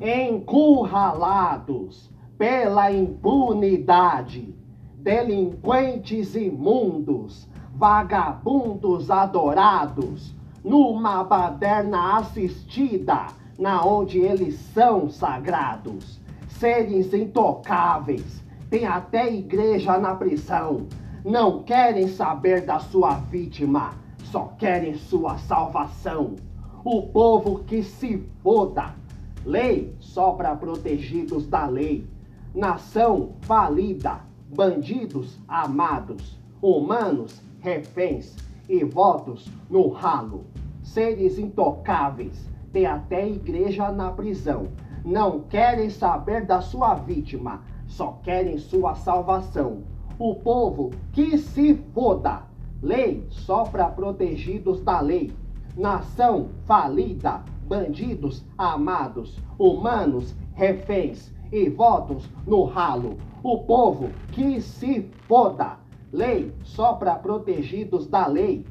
encurralados pela impunidade, delinquentes imundos, vagabundos adorados, numa baderna assistida, na onde eles são sagrados, seres intocáveis, tem até igreja na prisão, não querem saber da sua vítima, só querem sua salvação. O povo que se foda. Lei só para protegidos da lei. Nação falida, bandidos amados, humanos reféns e votos no ralo. Seres intocáveis, tem até igreja na prisão. Não querem saber da sua vítima, só querem sua salvação. O povo que se foda. Lei só para protegidos da lei. Nação falida, bandidos amados, humanos reféns e votos no ralo. O povo que se foda. Lei só para protegidos da lei.